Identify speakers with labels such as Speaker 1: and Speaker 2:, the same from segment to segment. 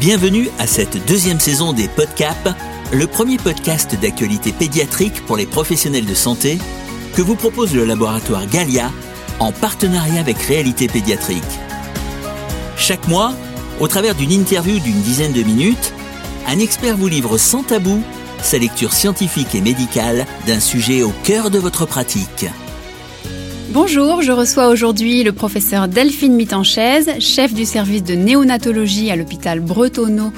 Speaker 1: Bienvenue à cette deuxième saison des Podcap, le premier podcast d'actualité pédiatrique pour les professionnels de santé que vous propose le laboratoire Galia en partenariat avec Réalité Pédiatrique. Chaque mois, au travers d'une interview d'une dizaine de minutes, un expert vous livre sans tabou sa lecture scientifique et médicale d'un sujet au cœur de votre pratique.
Speaker 2: Bonjour, je reçois aujourd'hui le professeur Delphine Mittenchaise, chef du service de néonatologie à l'hôpital Bretonneau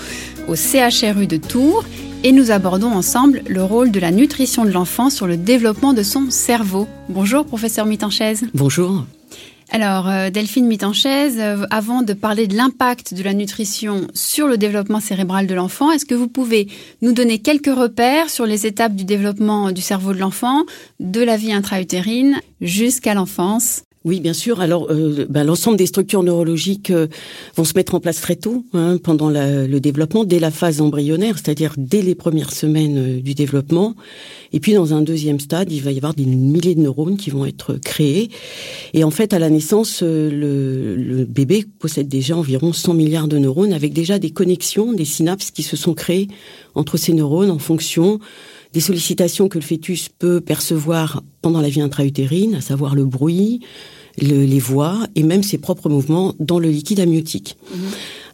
Speaker 2: au CHRU de Tours, et nous abordons ensemble le rôle de la nutrition de l'enfant sur le développement de son cerveau. Bonjour professeur Mittenchaise.
Speaker 3: Bonjour.
Speaker 2: Alors, euh, Delphine Mittenchaise, euh, avant de parler de l'impact de la nutrition sur le développement cérébral de l'enfant, est-ce que vous pouvez nous donner quelques repères sur les étapes du développement du cerveau de l'enfant, de la vie intra-utérine jusqu'à l'enfance
Speaker 3: oui, bien sûr. Alors, euh, ben, l'ensemble des structures neurologiques euh, vont se mettre en place très tôt, hein, pendant le développement, dès la phase embryonnaire, c'est-à-dire dès les premières semaines euh, du développement. Et puis, dans un deuxième stade, il va y avoir des milliers de neurones qui vont être créés. Et en fait, à la naissance, le, le, bébé possède déjà environ 100 milliards de neurones, avec déjà des connexions, des synapses qui se sont créées entre ces neurones en fonction des sollicitations que le fœtus peut percevoir pendant la vie intra-utérine, à savoir le bruit, les voix et même ses propres mouvements dans le liquide amniotique. Mhm.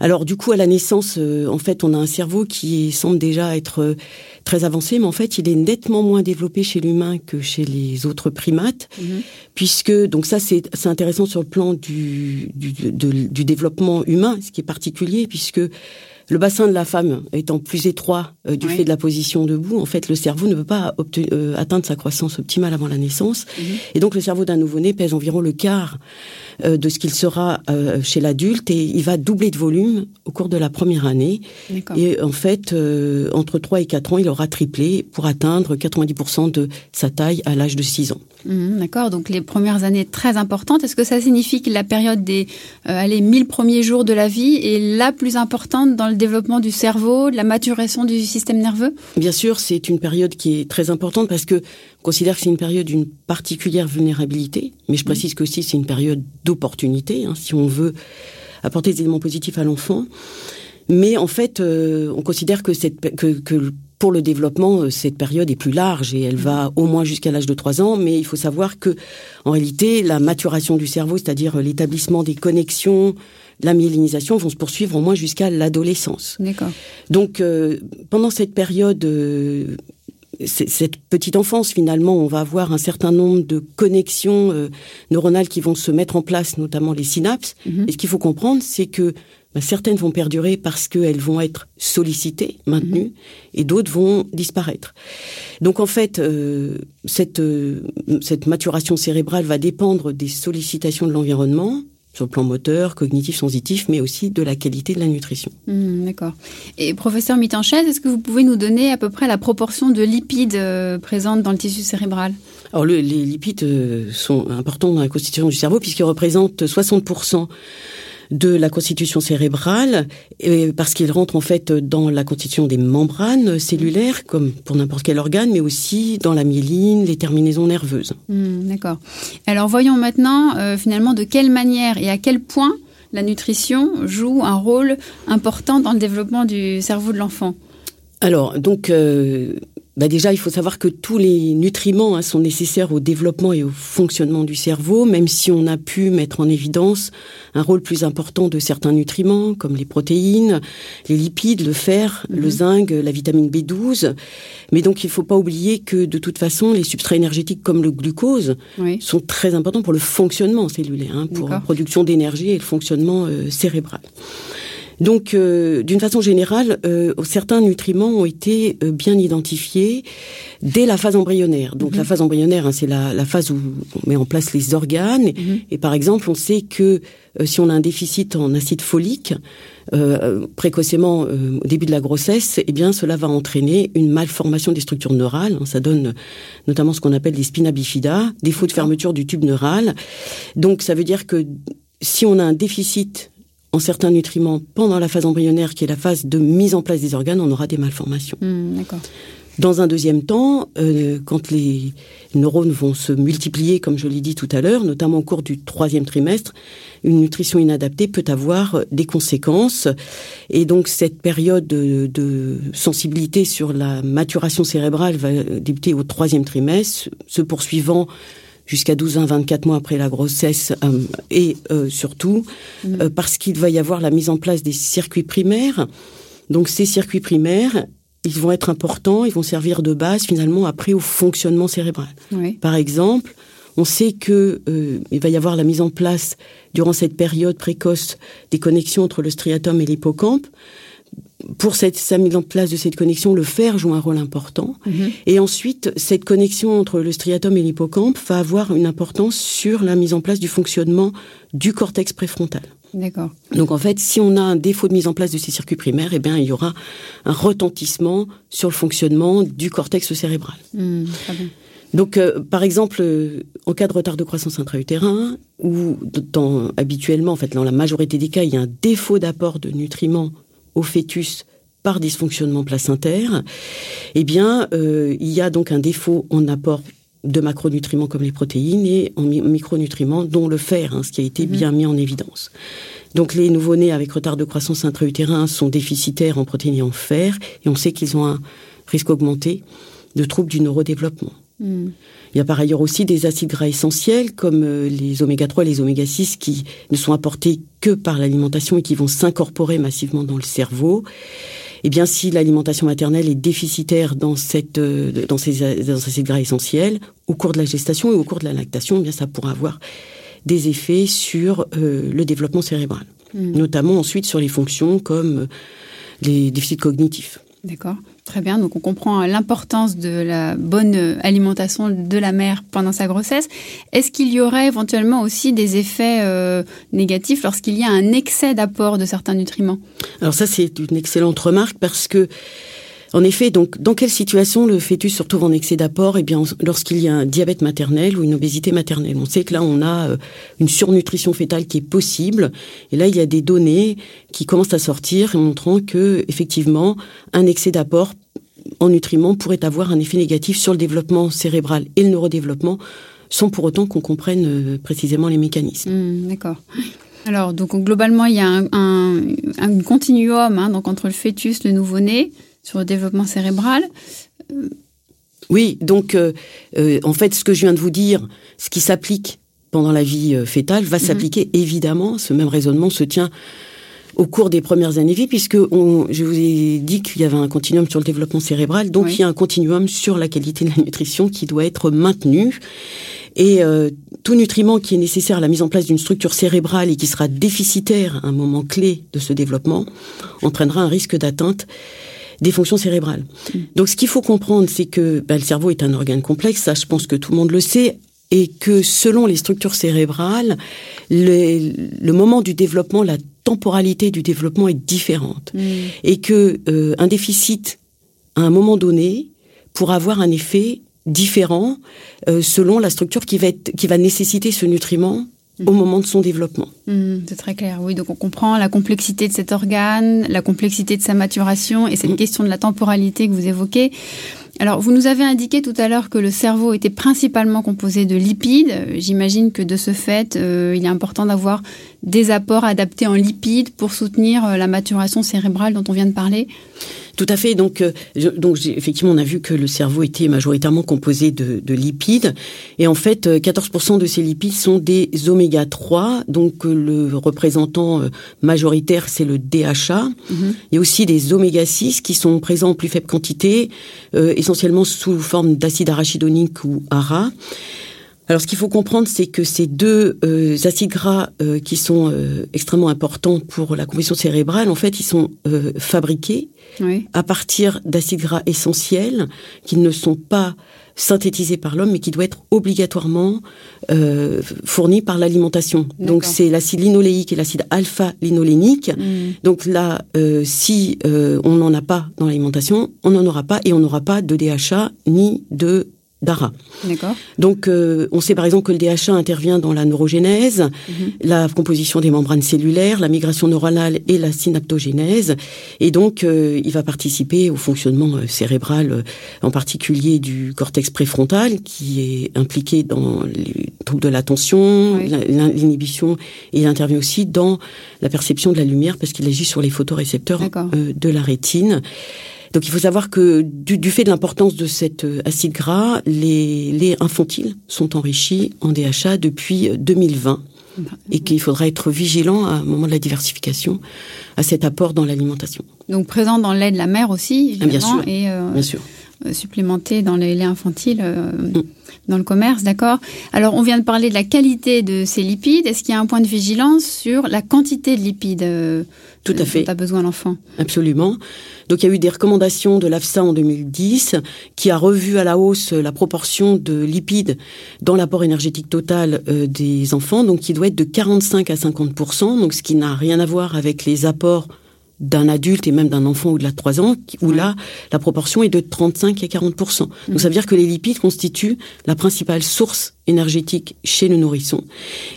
Speaker 3: Alors du coup, à la naissance, euh, en fait, on a un cerveau qui semble déjà être euh, très avancé, mais en fait, il est nettement moins développé chez l'humain que chez les autres primates, mhm. puisque donc ça c'est intéressant sur le plan du, du, du développement humain, ce qui est particulier, puisque le bassin de la femme étant plus étroit euh, du fait de la position debout, en fait, le cerveau ne peut pas euh, atteindre sa croissance optimale avant la naissance. Mhm. Et donc, le cerveau d'un nouveau-né pèse environ le quart euh, de ce qu'il sera chez l'adulte et il va doubler de volume au cours de la première année. Et en fait, entre 3 et 4 ans, il aura triplé pour atteindre 90% de sa taille à l'âge de 6 ans.
Speaker 2: Mhm, d'accord, donc les premières années très importantes. Est-ce que ça signifie que la période des euh, allez, 1000 premiers jours de la vie est la plus importante dans le développement du cerveau, de la maturation du système nerveux?
Speaker 3: Bien sûr, c'est une période qui est très importante parce que on considère que c'est une période d'une particulière vulnérabilité, mais je mhm. précise que aussi c'est une période d'opportunité, hein, si on veut apporter des éléments positifs à l'enfant. Mais en fait, euh, on considère que, cette, que, que pour le développement, euh, cette période est plus large et elle va au moins jusqu'à l'âge de 3 ans, mais il faut savoir que, en réalité, la maturation du cerveau, c'est-à-dire l'établissement des connexions, la myélinisation vont se poursuivre au moins jusqu'à l'adolescence.
Speaker 2: D'accord.
Speaker 3: Donc, euh, pendant cette période, euh, cette petite enfance, finalement, on va avoir un certain nombre de connexions neuronales qui vont se mettre en place, notamment les synapses. Mm-hmm. Et ce qu'il faut comprendre, c'est que ben, certaines vont perdurer parce qu'elles vont être sollicitées, maintenues, et d'autres vont disparaître. Donc en fait, euh, cette, euh, cette maturation cérébrale va dépendre des sollicitations de l'environnement, sur le plan moteur, cognitif, sensitif, mais aussi de la qualité de la nutrition.
Speaker 2: Mhm, d'accord. Et professeur Mittenchaise, est-ce que vous pouvez nous donner à peu près la proportion de lipides euh, présentes dans le tissu cérébral?
Speaker 3: Alors les lipides sont importants dans la constitution du cerveau puisqu'ils représentent 60% de la constitution cérébrale, parce qu'il rentre en fait dans la constitution des membranes cellulaires, comme pour n'importe quel organe, mais aussi dans la myéline, les terminaisons nerveuses.
Speaker 2: Hmm, d'accord. Alors voyons maintenant euh, finalement de quelle manière et à quel point la nutrition joue un rôle important dans le développement du cerveau de l'enfant.
Speaker 3: Alors, donc, euh, bah déjà, il faut savoir que tous les nutriments hein, sont nécessaires au développement et au fonctionnement du cerveau, même si on a pu mettre en évidence un rôle plus important de certains nutriments, comme les protéines, les lipides, le fer, le mhm. zinc, la vitamine B12. Mais donc, il ne faut pas oublier que, de toute façon, les substrats énergétiques comme le glucose sont très importants pour le fonctionnement cellulaire, hein, pour la production d'énergie et le fonctionnement euh, cérébral. Donc, euh, d'une façon générale, euh, certains nutriments ont été euh, bien identifiés dès la phase embryonnaire. Donc, la mhm. phase embryonnaire, hein, c'est la, la, phase où on met en place les organes. Mhm. Et par exemple, on sait que si on a un déficit en acide folique, précocement au début de la grossesse, eh bien, cela va entraîner une malformation des structures neurales. Ça donne notamment ce qu'on appelle des spina bifida, défaut de fermeture du tube neural. Donc, ça veut dire que si on a un déficit certains nutriments pendant la phase embryonnaire, qui est la phase de mise en place des organes, on aura des malformations.
Speaker 2: Hmm.
Speaker 3: Dans un deuxième temps, euh, quand les neurones vont se multiplier, comme je l'ai dit tout à l'heure, notamment au cours du troisième trimestre, une nutrition inadaptée peut avoir des conséquences. Et donc cette période de, de sensibilité sur la maturation cérébrale va débuter au troisième trimestre, se poursuivant jusqu'à 12 ans, 24 mois après la grossesse, euh, et euh, surtout
Speaker 2: Mm.
Speaker 3: euh, parce qu'il va y avoir la mise en place des circuits primaires. Donc ces circuits primaires, ils vont être importants, ils vont servir de base finalement après au fonctionnement cérébral.
Speaker 2: Oui.
Speaker 3: Par exemple, on sait que euh, il va y avoir la mise en place durant cette période précoce des connexions entre le striatum et l'hippocampe. Pour cette, sa mise en place de cette connexion, le fer joue un rôle important.
Speaker 2: Mhm.
Speaker 3: Et ensuite, cette connexion entre le striatum et l'hippocampe va avoir une importance sur la mise en place du fonctionnement du cortex préfrontal.
Speaker 2: D'accord.
Speaker 3: Donc en fait, si on a un défaut de mise en place de ces circuits primaires, eh bien il y aura un retentissement sur le fonctionnement du cortex cérébral.
Speaker 2: Mm, très bien.
Speaker 3: Donc, euh, par exemple, euh, en cas de retard de croissance intra-utérin, ou dans, habituellement, en fait, dans la majorité des cas, il y a un défaut d'apport de nutriments au fœtus par dysfonctionnement placentaire, eh bien, euh, il y a donc un défaut en apport de macronutriments comme les protéines et en mi- micronutriments, dont le fer, hein, ce qui a été bien mis en évidence. Donc les nouveau-nés avec retard de croissance intra-utérin sont déficitaires en protéines et en fer, et on sait qu'ils ont un risque augmenté de troubles du neurodéveloppement.
Speaker 2: Mm.
Speaker 3: Il y a par ailleurs aussi des acides gras essentiels comme euh, les oméga 3 et les oméga 6 qui ne sont apportés que par l'alimentation et qui vont s'incorporer massivement dans le cerveau. Eh bien, si l'alimentation maternelle est déficitaire dans, cette, euh, dans, ces, dans ces acides gras essentiels, au cours de la gestation et au cours de la lactation, eh bien, ça pourra avoir des effets sur euh, le développement cérébral,
Speaker 2: Mm.
Speaker 3: notamment ensuite sur les fonctions comme les déficits cognitifs.
Speaker 2: D'accord, très bien. Donc on comprend l'importance de la bonne alimentation de la mère pendant sa grossesse. Est-ce qu'il y aurait éventuellement aussi des effets euh, négatifs lorsqu'il y a un excès d'apport de certains nutriments?
Speaker 3: Alors ça, c'est une excellente remarque parce que, en effet, donc, dans quelle situation le fœtus se retrouve en excès d'apport? Eh bien, lorsqu'il y a un diabète maternel ou une obésité maternelle. On sait que là, on a euh, une surnutrition fétale qui est possible. Et là, il y a des données qui commencent à sortir montrant que, effectivement, un excès d'apport en nutriments pourrait avoir un effet négatif sur le développement cérébral et le neurodéveloppement, sans pour autant qu'on comprenne euh, précisément les mécanismes.
Speaker 2: Hmm, D'accord. Alors, donc globalement, il y a un continuum hein, donc entre le fœtus, le nouveau-né, sur le développement cérébral.
Speaker 3: Oui, donc euh, euh, en fait, ce que je viens de vous dire, ce qui s'applique pendant la vie euh, fétale va s'appliquer évidemment. Ce même raisonnement se tient au cours des premières années de vie, puisque on, je vous ai dit qu'il y avait un continuum sur le développement cérébral, donc
Speaker 2: Oui.
Speaker 3: il y a un continuum sur la qualité de la nutrition qui doit être maintenu. Et euh, tout nutriment qui est nécessaire à la mise en place d'une structure cérébrale et qui sera déficitaire à un moment clé de ce développement entraînera un risque d'atteinte des fonctions cérébrales. Donc ce qu'il faut comprendre, c'est que ben, le cerveau est un organe complexe, ça je pense que tout le monde le sait, et que selon les structures cérébrales, le, le moment du développement, la temporalité du développement est différente.
Speaker 2: Hmm.
Speaker 3: Et que euh, un déficit, à un moment donné, pourra avoir un effet différent euh, selon la structure qui va, être, qui va nécessiter ce nutriment au moment de son développement.
Speaker 2: Hmm, c'est très clair, oui. Donc on comprend la complexité de cet organe, la complexité de sa maturation et cette question de la temporalité que vous évoquez. Alors, vous nous avez indiqué tout à l'heure que le cerveau était principalement composé de lipides. J'imagine que de ce fait, euh, il est important d'avoir des apports adaptés en lipides pour soutenir euh, la maturation cérébrale dont on vient de parler.
Speaker 3: Tout à fait. Donc, euh, je- donc j'ai- effectivement, on a vu que le cerveau était majoritairement composé de, de lipides. Et en fait, euh, 14% de ces lipides sont des oméga 3. Donc, euh, le représentant euh, majoritaire, c'est le DHA. Il y a aussi des oméga 6 qui sont présents en plus faible quantité, euh, essentiellement sous forme d'acide arachidonique ou ARA. Alors, ce qu'il faut comprendre, c'est que ces deux euh, acides gras euh, qui sont euh, extrêmement importants pour la composition cérébrale, en fait, ils sont euh, fabriqués
Speaker 2: Oui.
Speaker 3: à partir d'acides gras essentiels qui ne sont pas synthétisés par l'homme, mais qui doivent être obligatoirement euh, fournis par l'alimentation. Donc, c'est l'acide linoléique et l'acide alpha-linolénique.
Speaker 2: Hmm.
Speaker 3: Donc là, euh, si euh, on n'en a pas dans l'alimentation, on n'en aura pas et on n'aura pas de DHA ni de d'ARA. Donc, euh, on sait par exemple que le DHA intervient dans la neurogénèse,
Speaker 2: Mhm.
Speaker 3: la composition des membranes cellulaires, la migration neuronale et la synaptogénèse. Et donc, euh, il va participer au fonctionnement euh, cérébral, en particulier du cortex préfrontal, qui est impliqué dans les troubles de l'attention,
Speaker 2: Oui.
Speaker 3: l'inhibition, et il intervient aussi dans la perception de la lumière, parce qu'il agit sur les photorécepteurs euh, de la rétine. Donc il faut savoir que du, du fait de l'importance de cet euh, acide gras, les laits infantiles sont enrichis en DHA depuis euh, 2020 et qu'il faudra être vigilant à un moment de la diversification à cet apport dans l'alimentation.
Speaker 2: Donc présent dans le lait de la mère aussi,
Speaker 3: Ah, bien sûr.
Speaker 2: et euh,
Speaker 3: Bien sûr.
Speaker 2: euh, supplémenté dans les laits infantiles euh,
Speaker 3: Mm.
Speaker 2: dans le commerce, d'accord. Alors, on vient de parler de la qualité de ces lipides. Est-ce qu'il y a un point de vigilance sur la quantité de lipides euh,
Speaker 3: Tout à
Speaker 2: dont
Speaker 3: fait.
Speaker 2: a besoin l'enfant
Speaker 3: Absolument. Donc il y a eu des recommandations de l'AFSA en 2010 qui a revu à la hausse la proportion de lipides dans l'apport énergétique total euh, des enfants, donc qui doit être de 45 à 50% donc ce qui n'a rien à voir avec les apports d'un adulte et même d'un enfant au-delà de 3 ans, où
Speaker 2: Ouais.
Speaker 3: là, la proportion est de 35 à 40 Donc ça veut dire que les lipides constituent la principale source énergétique chez le nourrisson.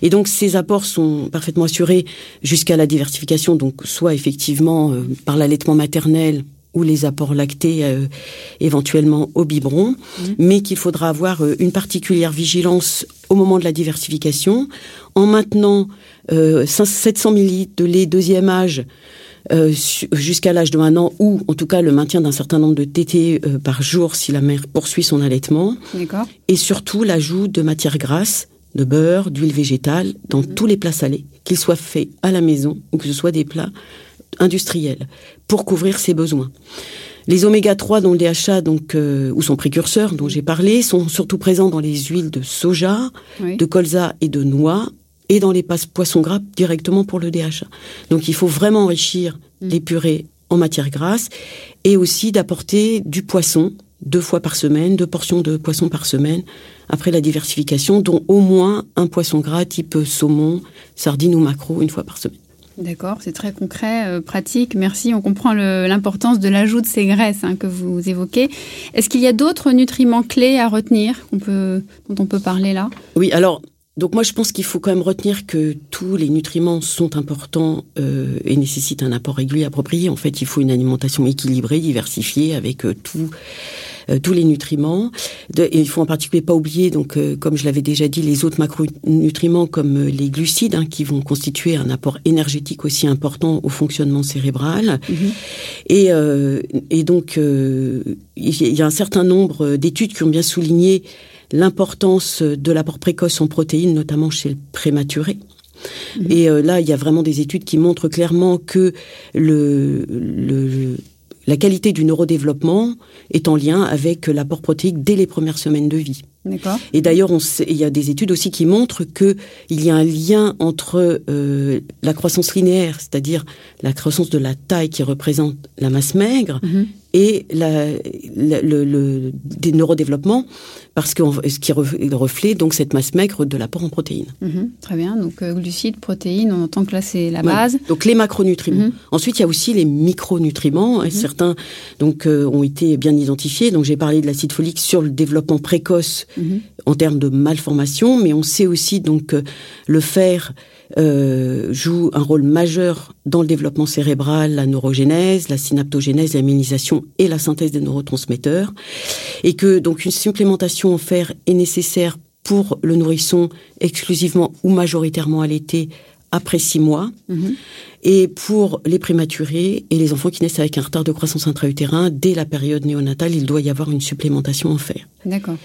Speaker 3: Et donc ces apports sont parfaitement assurés jusqu'à la diversification, donc soit effectivement euh, par l'allaitement maternel ou les apports lactés euh, éventuellement au biberon, mais qu'il faudra avoir euh, une particulière vigilance au moment de la diversification en maintenant euh, 700 millilitres de lait deuxième âge euh, jusqu'à l'âge de un an ou en tout cas le maintien d'un certain nombre de TT euh, par jour si la mère poursuit son allaitement et surtout l'ajout de matières grasses, de beurre, d'huile végétale dans tous les plats salés, qu'ils soient faits à la maison ou que ce soit des plats industriels, pour couvrir ses besoins. Les oméga 3 dont le DHA donc euh, ou son précurseur dont j'ai parlé sont surtout présents dans les huiles de soja,
Speaker 2: Oui.
Speaker 3: de colza et de noix et dans les poissons gras directement pour le DHA. Donc il faut vraiment enrichir les purées en matière grasse et aussi d'apporter du poisson deux fois par semaine, deux portions de poisson par semaine après la diversification, dont au moins un poisson gras type saumon, sardine ou maquereau une fois par semaine.
Speaker 2: D'accord, c'est très concret, euh, pratique. Merci. On comprend l'importance de l'ajout de ces graisses hein, que vous évoquez. Est-ce qu'il y a d'autres nutriments clés à retenir qu'on peut, dont on peut parler là?
Speaker 3: Oui, alors, donc moi je pense qu'il faut quand même retenir que tous les nutriments sont importants euh, et nécessitent un apport régulier approprié. En fait, il faut une alimentation équilibrée, diversifiée, avec euh, tout, euh, tous les nutriments. De- et il faut en particulier pas oublier, donc, comme je l'avais déjà dit, les autres macronutriments comme les glucides, hein, qui vont constituer un apport énergétique aussi important au fonctionnement cérébral. Et, euh, et donc, il y a un certain nombre d'études qui ont bien souligné l'importance de l'apport précoce en protéines, notamment chez le prématuré. Et euh, là, il y a vraiment des études qui montrent clairement que le, le, la qualité du neurodéveloppement est en lien avec l'apport protéique dès les premières semaines de vie. Et d'ailleurs, il y a des études aussi qui montrent que il y a un lien entre euh, la croissance linéaire, c'est-à-dire la croissance de la taille qui représente la masse maigre,
Speaker 2: Mhm.
Speaker 3: Et la, la- le, le- des neurodéveloppements, parce que ce qui re- reflète donc cette masse maigre de l'apport en protéines.
Speaker 2: Mhm, Très bien. Donc, euh, glucides, protéines, on entend que là, c'est la base.
Speaker 3: Donc les macronutriments.
Speaker 2: Mhm.
Speaker 3: Ensuite, il y a aussi les micronutriments. Et certains donc euh, ont été bien identifiés. Donc j'ai parlé de l'acide folique sur le développement précoce
Speaker 2: Mhm.
Speaker 3: en termes de malformation, mais on sait aussi donc que le fer euh, joue un rôle majeur dans le développement cérébral, la neurogénèse, la synaptogénèse, la myélisation et la synthèse des neurotransmetteurs, et que donc une supplémentation en fer est nécessaire pour le nourrisson exclusivement ou majoritairement allaité après six mois.
Speaker 2: Mhm.
Speaker 3: Et pour les prématurés et les enfants qui naissent avec un retard de croissance intra-utérin, dès la période néonatale, il doit y avoir une supplémentation en fer.
Speaker 2: D'accord.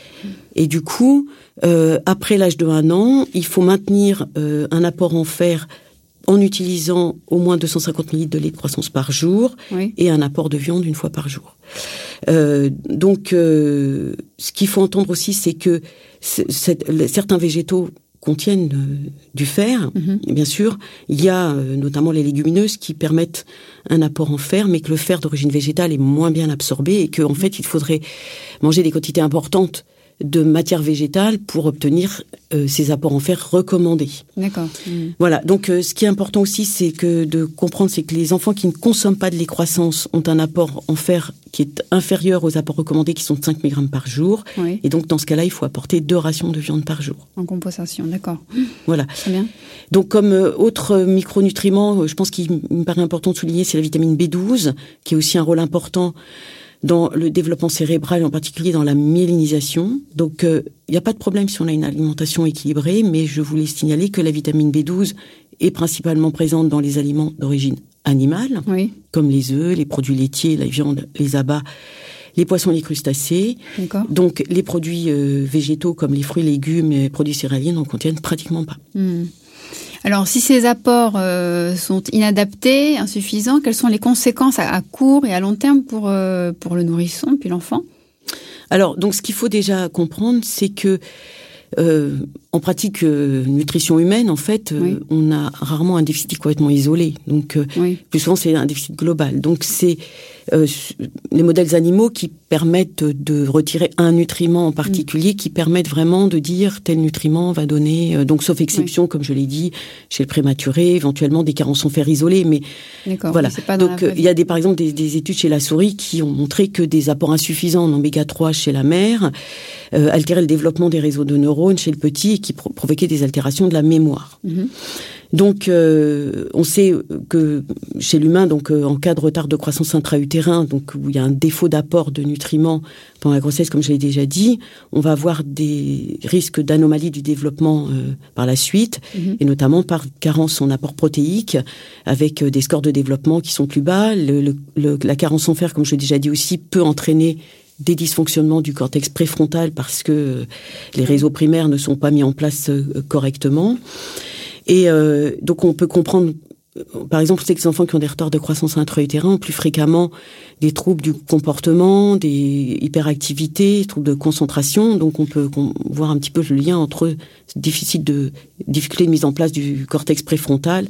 Speaker 3: Et du coup, euh, après l'âge de un an, il faut maintenir euh, un apport en fer en utilisant au moins 250 ml de lait de croissance par jour
Speaker 2: Oui.
Speaker 3: et un apport de viande une fois par jour. Euh, donc, euh, ce qu'il faut entendre aussi, c'est que certains végétaux contiennent euh, du fer.
Speaker 2: Mhm.
Speaker 3: Et bien sûr, il y a euh, notamment les légumineuses qui permettent un apport en fer, mais que le fer d'origine végétale est moins bien absorbé et qu'en fait, il faudrait manger des quantités importantes de matière végétale pour obtenir euh, ces apports en fer recommandés.
Speaker 2: D'accord. Mmh.
Speaker 3: Voilà. Donc, euh, ce qui est important aussi, c'est que de comprendre, c'est que les enfants qui ne consomment pas de lait croissance ont un apport en fer qui est inférieur aux apports recommandés, qui sont de 5 mg par jour.
Speaker 2: Oui.
Speaker 3: Et donc, dans ce cas-là, il faut apporter deux rations de viande par jour.
Speaker 2: En compensation, d'accord.
Speaker 3: Voilà.
Speaker 2: Très bien.
Speaker 3: Donc, comme euh, autre micronutriment, je pense qu'il me paraît important de souligner, c'est la vitamine B12, qui a aussi un rôle important dans le développement cérébral, en particulier dans la myélinisation. Donc, il n'y a pas de problème si on a une alimentation équilibrée, mais je voulais signaler que la vitamine B12 est principalement présente dans les aliments d'origine animale,
Speaker 2: Oui,
Speaker 3: comme les œufs, les produits laitiers, la viande, les abats, les poissons, les crustacés. Donc, les produits euh, végétaux comme les fruits, légumes, et produits céréaliers n'en contiennent pratiquement pas.
Speaker 2: Hmm. Alors, si ces apports euh, sont inadaptés, insuffisants, quelles sont les conséquences à, court et à long terme pour, euh, pour le nourrisson, puis l'enfant?
Speaker 3: Alors, donc, ce qu'il faut déjà comprendre, c'est que euh, en pratique euh, nutrition humaine, en fait, euh,
Speaker 2: Oui.
Speaker 3: on a rarement un déficit complètement isolé. Donc,
Speaker 2: Oui,
Speaker 3: plus souvent, c'est un déficit global. Donc, c'est les modèles animaux qui permettent de retirer un nutriment en particulier, qui permettent vraiment de dire tel nutriment va donner. donc, sauf exception, comme je l'ai dit, chez le prématuré, éventuellement des carences en fer isolés, mais voilà.
Speaker 2: Pas dans
Speaker 3: Donc il y a des par exemple des, des études chez la souris qui ont montré que des apports insuffisants en oméga 3 chez la mère altéraient le développement des réseaux de neurones chez le petit et qui pro- provoquaient des altérations de la mémoire.
Speaker 2: Mhm.
Speaker 3: Donc euh, on sait que chez l'humain donc euh, en cas de retard de croissance intra-utérin donc où il y a un défaut d'apport de nutriments pendant la grossesse comme je l'ai déjà dit, on va avoir des risques d'anomalie du développement euh, par la suite
Speaker 2: Mhm.
Speaker 3: et notamment par carence en apport protéique, avec des scores de développement qui sont plus bas. Le- le- le- la carence en fer, comme je l'ai déjà dit aussi, peut entraîner des dysfonctionnements du cortex préfrontal parce que les réseaux primaires ne sont pas mis en place euh, correctement. Et euh, donc on peut comprendre, euh, par exemple, c'est que les enfants qui ont des retards de croissance intra-utérin ont plus fréquemment des troubles du comportement, des hyperactivités, des troubles de concentration. Donc on peut voir un petit peu le lien entre déficit de difficulté de mise en place du cortex préfrontal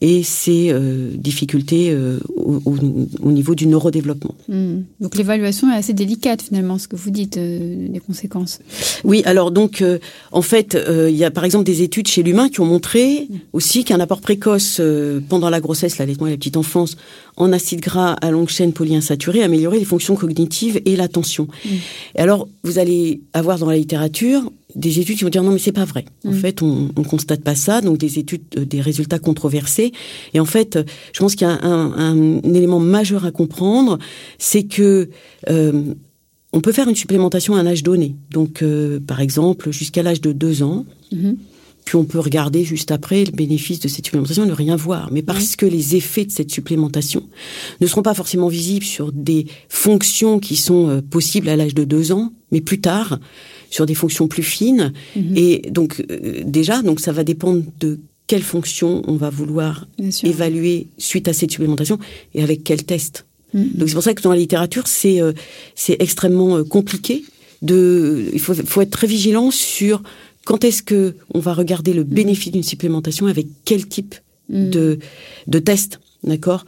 Speaker 3: et ces euh, difficultés euh, au, au- au niveau du neurodéveloppement.
Speaker 2: Hmm. Donc l'évaluation est assez délicate finalement, ce que vous dites, euh, des conséquences.
Speaker 3: Oui, alors donc euh, en fait, il y a par exemple des études chez l'humain qui ont montré aussi qu'un apport précoce pendant la grossesse, l'allaitement et la petite enfance en acides gras à longue chaîne polyinsaturés améliorait les fonctions cognitives et l'attention. Et alors, vous allez avoir dans la littérature des études qui vont dire non mais c'est pas vrai. En
Speaker 2: Mm.
Speaker 3: fait, on, on constate pas ça, donc des études, euh, des résultats controversés. Et en fait, euh, je pense qu'il y a un, un- un élément majeur à comprendre, c'est que euh, on peut faire une supplémentation à un âge donné. Donc, euh, par exemple, jusqu'à l'âge de deux ans.
Speaker 2: Mhm.
Speaker 3: Puis on peut regarder juste après le bénéfice de cette supplémentation et ne rien voir. Mais parce que les effets de cette supplémentation ne seront pas forcément visibles sur des fonctions qui sont euh, possibles à l'âge de deux ans, mais plus tard, sur des fonctions plus fines.
Speaker 2: Mhm.
Speaker 3: Et donc, euh, déjà, donc ça va dépendre de quelle fonction on va vouloir évaluer suite à cette supplémentation et avec quel test.
Speaker 2: Mhm.
Speaker 3: Donc c'est pour ça que dans la littérature, c'est euh, c'est extrêmement euh, compliqué. De, il faut, faut être très vigilant sur quand est-ce que on va regarder le bénéfice d'une supplémentation avec quel type
Speaker 2: Mhm.
Speaker 3: de, de test, d'accord?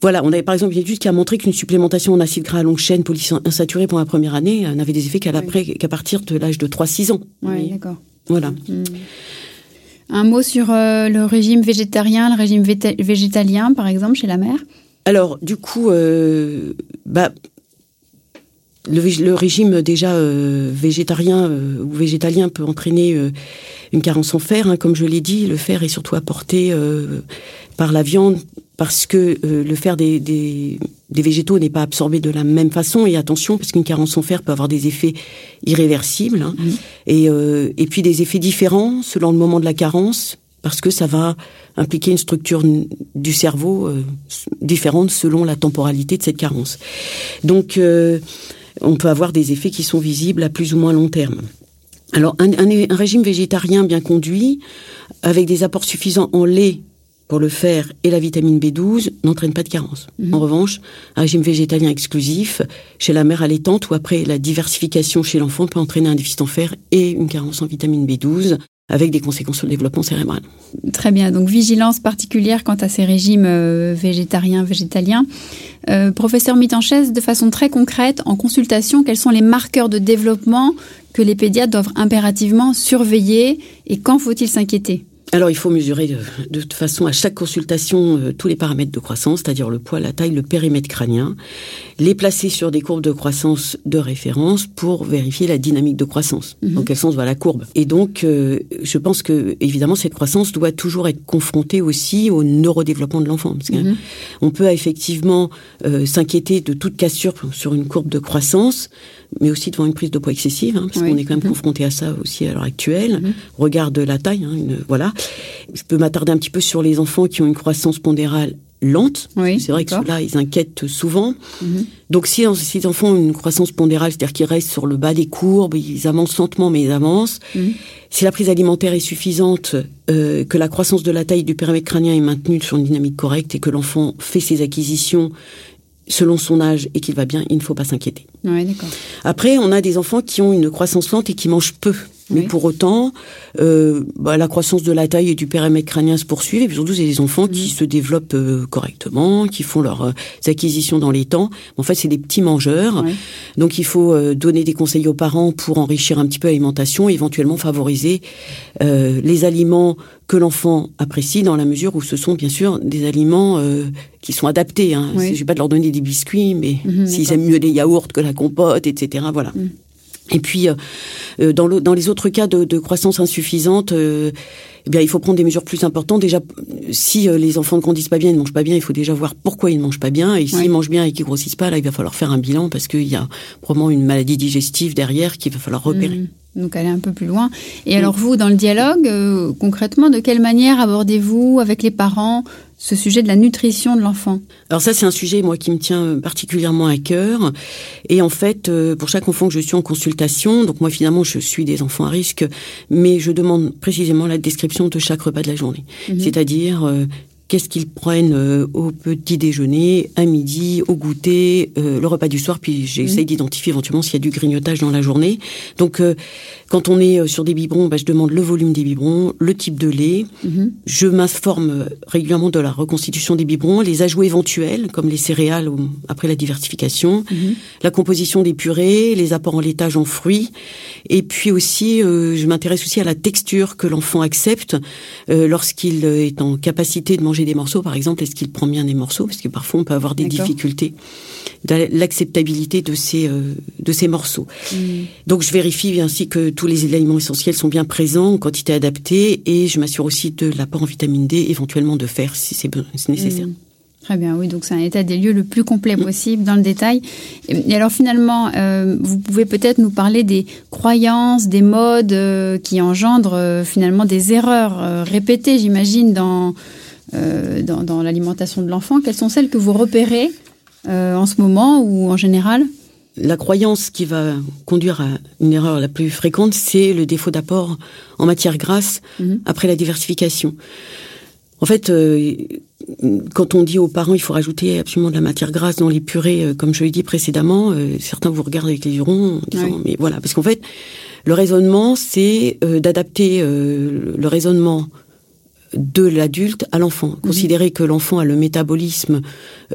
Speaker 3: Voilà, on avait par exemple une étude qui a montré qu'une supplémentation en acide gras à longue chaîne polyinsaturé pendant la première année euh, n'avait des effets qu'à l'après- qu'à partir de l'âge de 3-6 ans. Oui.
Speaker 2: d'accord.
Speaker 3: Voilà.
Speaker 2: Hmm. Un mot sur euh, le régime végétarien, le régime végétalien, par exemple, chez la mère?
Speaker 3: Alors, du coup, euh, bah, le, régime déjà euh, végétarien euh, ou végétalien peut entraîner euh, une carence en fer. hein, comme je l'ai dit, le fer est surtout apporté par la viande parce que euh, le fer des, des, des végétaux n'est pas absorbé de la même façon. Et attention, parce qu'une carence en fer peut avoir des effets irréversibles hein, et, euh, et puis des effets différents selon le moment de la carence parce que ça va impliquer une structure du cerveau euh, différente selon la temporalité de cette carence. Donc, euh, on peut avoir des effets qui sont visibles à plus ou moins long terme. Alors, un, un- un régime végétarien bien conduit, avec des apports suffisants en lait pour le fer et la vitamine B12, n'entraîne pas de carence.
Speaker 2: Mhm.
Speaker 3: En revanche, un régime végétalien exclusif, chez la mère allaitante ou après la diversification chez l'enfant, peut entraîner un déficit en fer et une carence en vitamine B12. avec des conséquences sur le développement cérébral.
Speaker 2: Très bien, donc vigilance particulière quant à ces régimes euh, végétariens, végétaliens. Euh, professeur Mitanchez, de façon très concrète, en consultation, quels sont les marqueurs de développement que les pédiatres doivent impérativement surveiller et quand faut-il s'inquiéter?
Speaker 3: Alors, il faut mesurer de, toute façon à chaque consultation euh, tous les paramètres de croissance, c'est-à-dire le poids, la taille, le périmètre crânien, les placer sur des courbes de croissance de référence pour vérifier la dynamique de croissance. Mhm. Dans quel sens va la courbe Et donc, euh, je pense que évidemment cette croissance doit toujours être confrontée aussi au neurodéveloppement de l'enfant, mhm. on peut effectivement euh, s'inquiéter de toute cassure sur une courbe de croissance mais aussi devant une prise de poids excessive, hein, parce qu'on est quand même mhm. confronté à ça aussi à l'heure actuelle. Regarde la taille, hein, une, voilà. Je peux m'attarder un petit peu sur les enfants qui ont une croissance pondérale lente. c'est vrai que ceux-là, ils inquiètent souvent. Mhm. Donc si, les enfants ont une croissance pondérale, c'est-à-dire qu'ils restent sur le bas des courbes, ils avancent lentement, mais ils avancent. Si la prise alimentaire est suffisante, euh, que la croissance de la taille du périmètre crânien est maintenue sur une dynamique correcte et que l'enfant fait ses acquisitions selon son âge et qu'il va bien, il ne faut pas s'inquiéter. Après, on a des enfants qui ont une croissance lente et qui mangent peu. Mais pour autant, euh, bah, la croissance de la taille et du périmètre crânien se poursuit. Et puis surtout, c'est des enfants qui se développent euh, correctement, qui font leurs euh, acquisitions dans les temps. En fait, c'est des petits mangeurs. Donc, il faut euh, donner des conseils aux parents pour enrichir un petit peu l'alimentation et éventuellement favoriser les aliments que l'enfant apprécie dans la mesure où ce sont bien sûr des aliments qui sont adaptés. Hein. Je ne vais pas leur donner des biscuits, mais mhm, s'ils aiment mieux les yaourts que la compote, etc. Voilà. Mhm. Et puis, euh, euh, dans, dans, les autres cas de, de croissance insuffisante, euh, eh bien, il faut prendre des mesures plus importantes. Déjà, si les enfants ne grandissent pas bien, ils ne mangent pas bien, il faut déjà voir pourquoi ils ne mangent pas bien. Et s'ils mangent bien et qu'ils grossissent pas, là, il va falloir faire un bilan parce qu'il y a probablement une maladie digestive derrière qu'il va falloir repérer. Mmh.
Speaker 2: Donc aller un peu plus loin. Et alors vous, dans le dialogue, concrètement, de quelle manière abordez-vous avec les parents ce sujet de la nutrition de l'enfant
Speaker 3: Alors ça, c'est un sujet, moi, qui me tient particulièrement à cœur. Et en fait, euh, pour chaque enfant que je suis en consultation, donc moi, finalement, je suis des enfants à risque, mais je demande précisément la description de chaque repas de la journée. Mhm. C'est-à-dire, euh, qu'est-ce qu'ils prennent euh, au petit déjeuner, à midi, au goûter, euh, le repas du soir, puis j'essaye mhm. d'identifier éventuellement s'il y a du grignotage dans la journée. Donc, euh, quand on est sur des biberons, bah, je demande le volume des biberons, le type de lait. Mhm. Je m'informe régulièrement de la reconstitution des biberons, les ajouts éventuels, comme les céréales ou après la diversification, mhm. la composition des purées, les apports en laitage en fruits. Et puis aussi, je m'intéresse aussi à la texture que l'enfant accepte lorsqu'il est en capacité de manger des morceaux, par exemple, est-ce qu'il prend bien des morceaux? Parce que parfois, on peut avoir des difficultés l'acceptabilité de ces euh, de ces morceaux. Hmm. Donc, je vérifie ainsi que tous les aliments essentiels sont bien présents en quantité adaptée et je m'assure aussi de l'apport en vitamine D, éventuellement de fer si c'est nécessaire. Hmm.
Speaker 2: Très bien, oui, donc c'est un état des lieux le plus complet mm. possible dans le détail. Et alors finalement, euh, vous pouvez peut-être nous parler des croyances, des modes euh, qui engendrent finalement des erreurs répétées, j'imagine, dans, euh, dans, l'alimentation de l'enfant. Quelles sont celles que vous repérez euh, en ce moment ou en général?
Speaker 3: La croyance qui va conduire à une erreur la plus fréquente, c'est le défaut d'apport en matière grasse mhm. après la diversification. En fait, euh, quand on dit aux parents il faut rajouter absolument de la matière grasse dans les purées, comme je l'ai dit précédemment, certains vous regardent avec les yeux ronds en disant mais voilà, parce qu'en fait, le raisonnement, c'est d'adapter le raisonnement de l'adulte à l'enfant. Mhm. Considérer que l'enfant a le métabolisme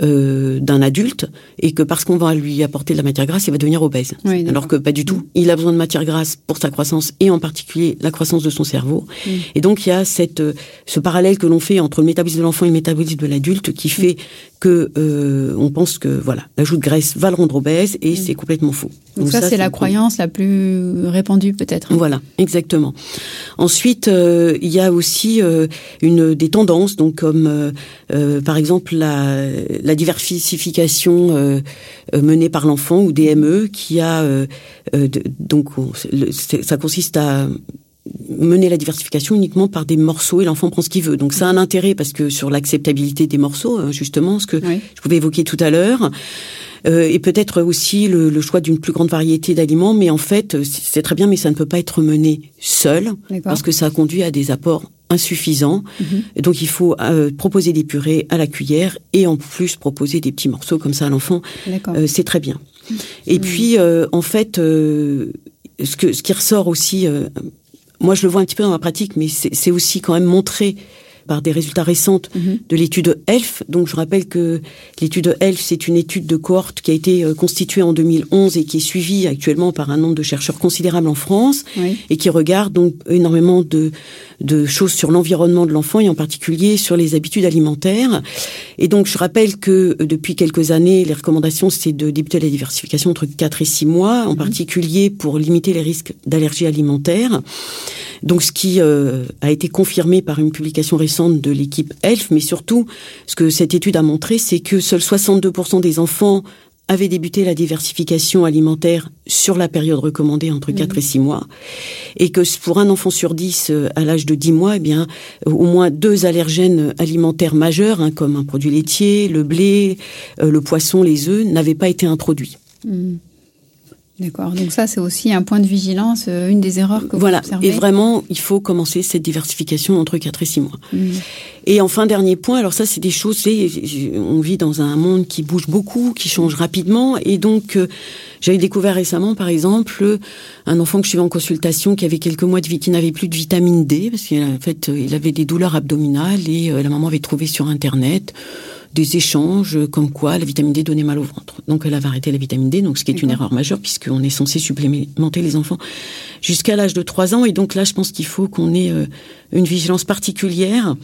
Speaker 3: euh, d'un adulte et que parce qu'on va lui apporter de la matière grasse, il va devenir obèse. Alors que pas du tout. Il a besoin de matière grasse pour sa croissance et en particulier la croissance de son cerveau. Mhm. Et donc il y a cette, euh, ce parallèle que l'on fait entre le métabolisme de l'enfant et le métabolisme de l'adulte qui fait que euh, on pense que voilà l'ajout de graisse va le rendre obèse et c'est complètement faux.
Speaker 2: Donc, ça, c'est la croyance la plus répandue peut-être.
Speaker 3: Voilà, exactement. Ensuite, il y a aussi une des tendances, donc comme euh, euh, par exemple la, la diversification euh, menée par l'enfant ou DME, qui a donc ça consiste à mener la diversification uniquement par des morceaux et l'enfant prend ce qu'il veut. Donc ça a un intérêt parce que sur l'acceptabilité des morceaux, hein, justement, ce que je pouvais évoquer tout à l'heure. et peut-être aussi le, le choix d'une plus grande variété d'aliments, mais en fait, c'est très bien, mais ça ne peut pas être mené seul, parce que ça conduit à des apports insuffisant. Mhm. Donc il faut euh, proposer des purées à la cuillère et en plus proposer des petits morceaux comme ça à l'enfant. Euh, c'est très bien. Et mhm. puis euh, en fait, ce, que, ce qui ressort aussi moi je le vois un petit peu dans ma pratique, mais c'est aussi quand même montré par des résultats récents mhm. de l'étude ELF. Donc je rappelle que l'étude ELF, c'est une étude de cohorte qui a été euh, constituée en 2011 et qui est suivie actuellement par un nombre de chercheurs considérable en France et qui regarde donc énormément de, de choses sur l'environnement de l'enfant et en particulier sur les habitudes alimentaires. Et donc je rappelle que euh, depuis quelques années, les recommandations, c'est de débuter la diversification entre 4 et 6 mois, en mhm. particulier pour limiter les risques d'allergie alimentaire. Donc ce qui euh, a été confirmé par une publication récente de l'équipe ELF, mais surtout ce que cette étude a montré, c'est que seuls 62% des enfants avaient débuté la diversification alimentaire sur la période recommandée entre 4 et 6 mois, et que pour un enfant sur 10 euh, à l'âge de 10 mois, eh bien, au moins deux allergènes alimentaires majeurs, hein, comme un produit laitier, le blé, euh, le poisson, les œufs, n'avaient pas été introduits.
Speaker 2: Mmh. D'accord. Donc ça, c'est aussi un point de vigilance, euh, une des erreurs que
Speaker 3: voilà.
Speaker 2: vous observez.
Speaker 3: Et vraiment, il faut commencer cette diversification entre 4 et 6 mois. Mmh. Et enfin, dernier point, alors ça, c'est des choses, on vit dans un monde qui bouge beaucoup, qui change rapidement, et donc euh, j'avais découvert récemment, par exemple, un enfant que je suivais en consultation qui avait quelques mois de vie, qui n'avait plus de vitamine D, parce qu'en fait, il avait des douleurs abdominales, et euh, la maman avait trouvé sur Internet des échanges comme quoi la vitamine D donnait mal au ventre. Donc elle avait arrêté la vitamine D, donc ce qui est une erreur majeure puisqu'on est censé supplémenter les enfants jusqu'à l'âge de 3 ans. Et donc là, je pense qu'il faut qu'on ait euh, une vigilance particulière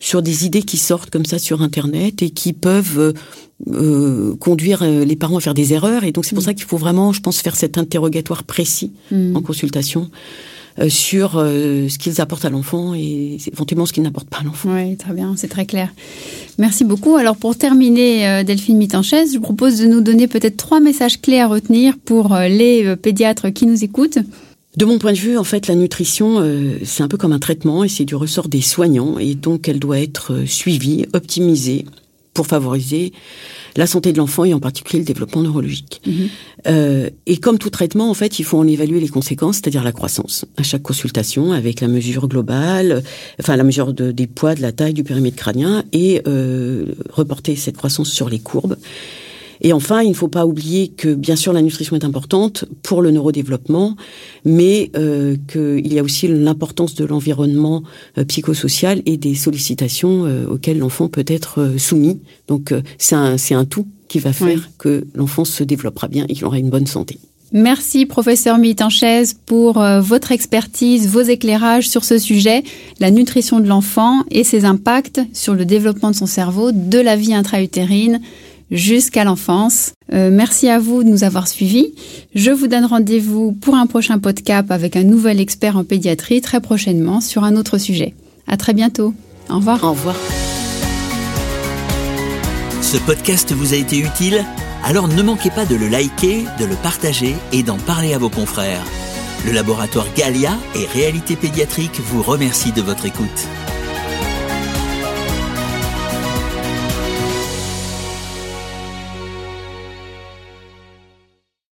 Speaker 3: sur des idées qui sortent comme ça sur Internet et qui peuvent euh, euh conduire euh, les parents à faire des erreurs. Et donc c'est pour mm. ça qu'il faut vraiment, je pense, faire cet interrogatoire précis mm. en consultation euh, sur euh, ce qu'ils apportent à l'enfant et éventuellement ce qu'ils n'apportent pas à l'enfant.
Speaker 2: Oui, très bien, c'est très clair. Merci beaucoup. Alors pour terminer, Delphine Mitanchaise, je vous propose de nous donner peut-être trois messages clés à retenir pour les pédiatres qui nous écoutent.
Speaker 3: De mon point de vue, en fait, la nutrition, c'est un peu comme un traitement et c'est du ressort des soignants et donc elle doit être suivie, optimisée pour favoriser la santé de l'enfant et en particulier le développement neurologique. Mhm. Euh, et comme tout traitement, en fait, il faut en évaluer les conséquences, c'est-à-dire la croissance, à chaque consultation, avec la mesure globale, enfin la mesure de, des poids, de la taille, du périmètre crânien, et euh, reporter cette croissance sur les courbes. Et enfin, il ne faut pas oublier que bien sûr la nutrition est importante pour le neurodéveloppement, mais euh, qu'il y a aussi l'importance de l'environnement euh, psychosocial et des sollicitations euh, auxquelles l'enfant peut être soumis. Donc c'est un, un tout qui va faire que l'enfant se développera bien et qu'il aura une bonne santé.
Speaker 2: Merci professeur Militanchez pour votre expertise, vos éclairages sur ce sujet, la nutrition de l'enfant et ses impacts sur le développement de son cerveau, de la vie intra-utérine jusqu'à l'enfance. Euh, merci à vous de nous avoir suivis. Je vous donne rendez-vous pour un prochain podcast avec un nouvel expert en pédiatrie très prochainement sur un autre sujet. À très bientôt. Au revoir.
Speaker 3: Au revoir.
Speaker 1: Ce podcast vous a été utile? Alors ne manquez pas de le liker, de le partager et d'en parler à vos confrères. Le laboratoire Galia et Réalité Pédiatrique vous remercie de votre écoute.